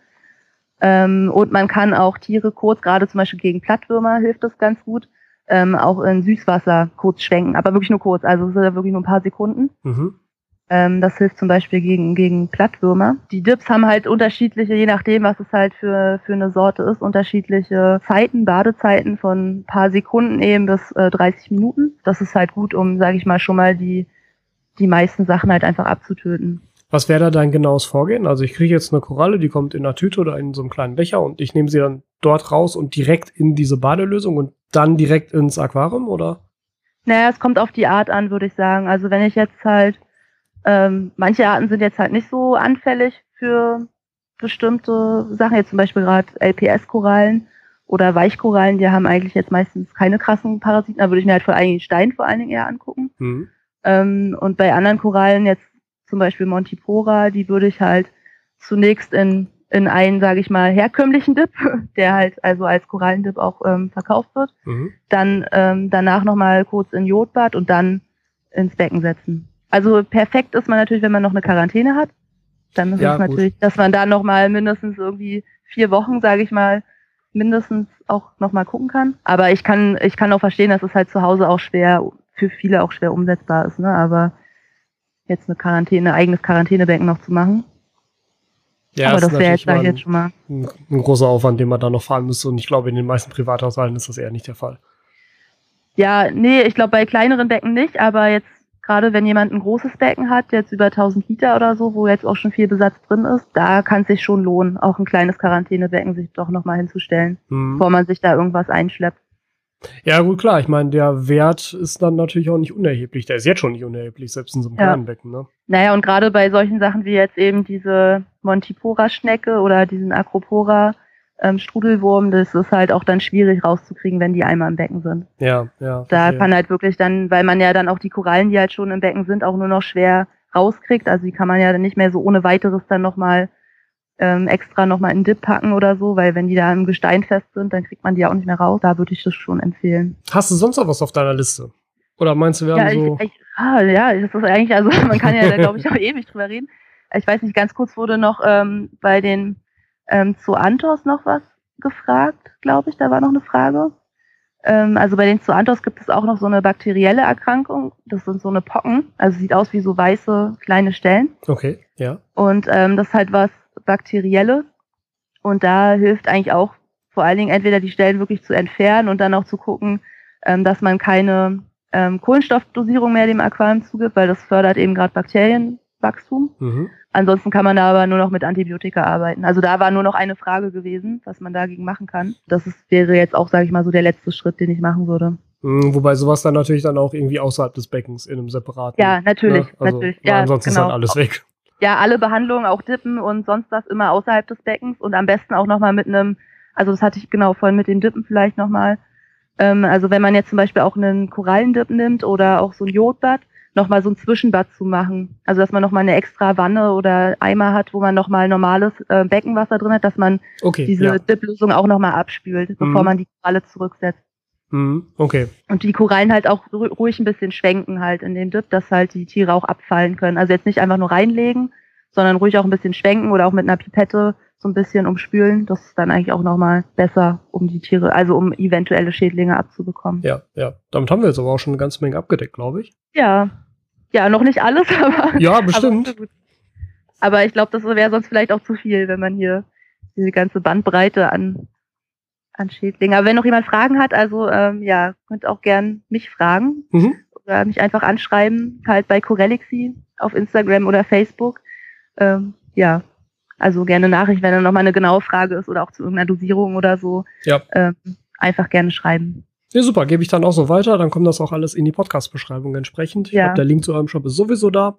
Ähm, und man kann auch Tiere kurz, gerade zum Beispiel gegen Plattwürmer hilft das ganz gut, ähm, auch in Süßwasser kurz schwenken, aber wirklich nur kurz, also es sind ja wirklich nur ein paar Sekunden. Mhm. Ähm, das hilft zum Beispiel gegen, gegen Plattwürmer. Die Dips haben halt unterschiedliche, je nachdem, was es halt für, für eine Sorte ist, unterschiedliche Zeiten, Badezeiten von ein paar Sekunden eben bis äh, 30 Minuten. Das ist halt gut, um, sage ich mal, schon mal die, die meisten Sachen halt einfach abzutöten. Was wäre da dein genaues Vorgehen? Also ich kriege jetzt eine Koralle, die kommt in einer Tüte oder in so einem kleinen Becher und ich nehme sie dann dort raus und direkt in diese Badelösung und dann direkt ins Aquarium, oder? Naja, es kommt auf die Art an, würde ich sagen. Also wenn ich jetzt halt ähm, manche Arten sind jetzt halt nicht so anfällig für bestimmte Sachen, jetzt zum Beispiel gerade LPS-Korallen oder Weichkorallen, die haben eigentlich jetzt meistens keine krassen Parasiten, da würde ich mir halt vor allen Dingen Stein vor allen Dingen eher angucken. Mhm. Ähm, und bei anderen Korallen, jetzt zum Beispiel Montipora, die würde ich halt zunächst in, in einen, sage ich mal, herkömmlichen Dip, der halt also als Korallendip auch ähm, verkauft wird, mhm. dann ähm, danach nochmal kurz in Jodbad und dann ins Becken setzen. Also perfekt ist man natürlich, wenn man noch eine Quarantäne hat. Dann ist ja, es natürlich, gut. dass man da noch mal mindestens irgendwie vier Wochen, sage ich mal, mindestens auch noch mal gucken kann. Aber ich kann, ich kann auch verstehen, dass es halt zu Hause auch schwer, für viele auch schwer umsetzbar ist. Ne? Aber jetzt eine Quarantäne, ein eigenes Quarantänebecken noch zu machen. Ja, aber das wäre jetzt, ich jetzt schon mal. Ein, ein großer Aufwand, den man da noch fahren müsste. Und ich glaube, in den meisten Privathaushalten ist das eher nicht der Fall. Ja, nee, ich glaube bei kleineren Becken nicht, aber jetzt Gerade wenn jemand ein großes Becken hat, jetzt über 1000 Liter oder so, wo jetzt auch schon viel Besatz drin ist, da kann es sich schon lohnen, auch ein kleines Quarantänebecken sich doch nochmal hinzustellen, mhm. bevor man sich da irgendwas einschleppt. Ja, gut, klar. Ich meine, der Wert ist dann natürlich auch nicht unerheblich. Der ist jetzt schon nicht unerheblich, selbst in so einem ja. kleinen Becken, ne? Naja, und gerade bei solchen Sachen wie jetzt eben diese Montipora-Schnecke oder diesen Acropora, ähm, Strudelwurm, das ist halt auch dann schwierig rauszukriegen, wenn die einmal im Becken sind. Ja, ja. Da okay. kann halt wirklich dann, weil man ja dann auch die Korallen, die halt schon im Becken sind, auch nur noch schwer rauskriegt. Also die kann man ja dann nicht mehr so ohne weiteres dann nochmal ähm, extra nochmal in Dip packen oder so, weil wenn die da im Gestein fest sind, dann kriegt man die auch nicht mehr raus. Da würde ich das schon empfehlen. Hast du sonst noch was auf deiner Liste? Oder meinst du, wir ja, haben so... Ich, ich, ah, ja, das ist eigentlich, also man kann ja da, glaube ich, auch ewig drüber reden. Ich weiß nicht, ganz kurz wurde noch ähm, bei den ähm, zu Antos noch was gefragt, glaube ich. Da war noch eine Frage. Ähm, also bei den Zoanthos gibt es auch noch so eine bakterielle Erkrankung. Das sind so eine Pocken. Also sieht aus wie so weiße kleine Stellen. Okay, ja. Und ähm, das ist halt was Bakterielles. Und da hilft eigentlich auch vor allen Dingen entweder die Stellen wirklich zu entfernen und dann auch zu gucken, ähm, dass man keine ähm, Kohlenstoffdosierung mehr dem Aquarium zugibt, weil das fördert eben gerade Bakterienwachstum. Mhm. Ansonsten kann man da aber nur noch mit Antibiotika arbeiten. Also da war nur noch eine Frage gewesen, was man dagegen machen kann. Das ist, wäre jetzt auch, sage ich mal, so der letzte Schritt, den ich machen würde. Mhm, wobei sowas dann natürlich dann auch irgendwie außerhalb des Beckens in einem separaten. Ja, natürlich, ne? also, natürlich. Ja, ansonsten genau. ist dann alles weg. Ja, alle Behandlungen, auch Dippen und sonst was immer außerhalb des Beckens und am besten auch nochmal mit einem, also das hatte ich genau vorhin mit den Dippen vielleicht nochmal. Ähm, also wenn man jetzt zum Beispiel auch einen Korallendip nimmt oder auch so ein Jodbad, nochmal so ein Zwischenbad zu machen. Also dass man nochmal eine extra Wanne oder Eimer hat, wo man nochmal normales äh, Beckenwasser drin hat, dass man okay, diese ja. Dip-Lösung auch nochmal abspült, mhm. bevor man die Koralle zurücksetzt. Mhm, okay. Und die Korallen halt auch ruhig ein bisschen schwenken halt in dem Dip, dass halt die Tiere auch abfallen können. Also jetzt nicht einfach nur reinlegen, sondern ruhig auch ein bisschen schwenken oder auch mit einer Pipette so ein bisschen umspülen. Das ist dann eigentlich auch nochmal besser, um die Tiere, also um eventuelle Schädlinge abzubekommen. Ja, ja. Damit haben wir jetzt aber auch schon eine ganze Menge abgedeckt, glaube ich. Ja. Ja, noch nicht alles, aber. Ja, bestimmt. Aber, aber ich glaube, das wäre sonst vielleicht auch zu viel, wenn man hier diese ganze Bandbreite an, an Schädlingen. Aber wenn noch jemand Fragen hat, also ähm, ja, könnt auch gern mich fragen. Mhm. Oder mich einfach anschreiben, halt bei Corelixy auf Instagram oder Facebook. Ähm, ja, Also gerne Nachricht, wenn da nochmal eine genaue Frage ist oder auch zu irgendeiner Dosierung oder so. Ja. Ähm, einfach gerne schreiben. Ja, super, gebe ich dann auch so weiter. Dann kommt das auch alles in die Podcast-Beschreibung entsprechend. Ich ja. glaube, der Link zu eurem Shop ist sowieso da.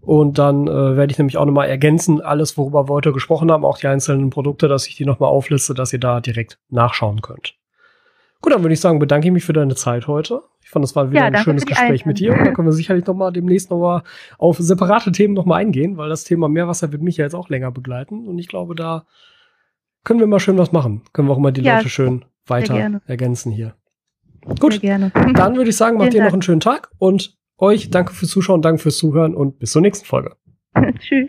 Und dann äh, werde ich nämlich auch nochmal ergänzen, alles, worüber wir heute gesprochen haben, auch die einzelnen Produkte, dass ich die nochmal aufliste, dass ihr da direkt nachschauen könnt. Gut, dann würde ich sagen, bedanke ich mich für deine Zeit heute. Ich fand, es war wieder ja, ein schönes Gespräch mit dir. Und da können wir sicherlich noch mal demnächst noch mal auf separate Themen noch mal eingehen, weil das Thema Meerwasser wird mich ja jetzt auch länger begleiten. Und ich glaube, da können wir mal schön was machen. Können wir auch mal die ja, Leute schön weiter ergänzen hier. Gut, dann würde ich sagen, macht ihr noch einen schönen Tag und euch danke fürs Zuschauen, danke fürs Zuhören und bis zur nächsten Folge. Tschüss.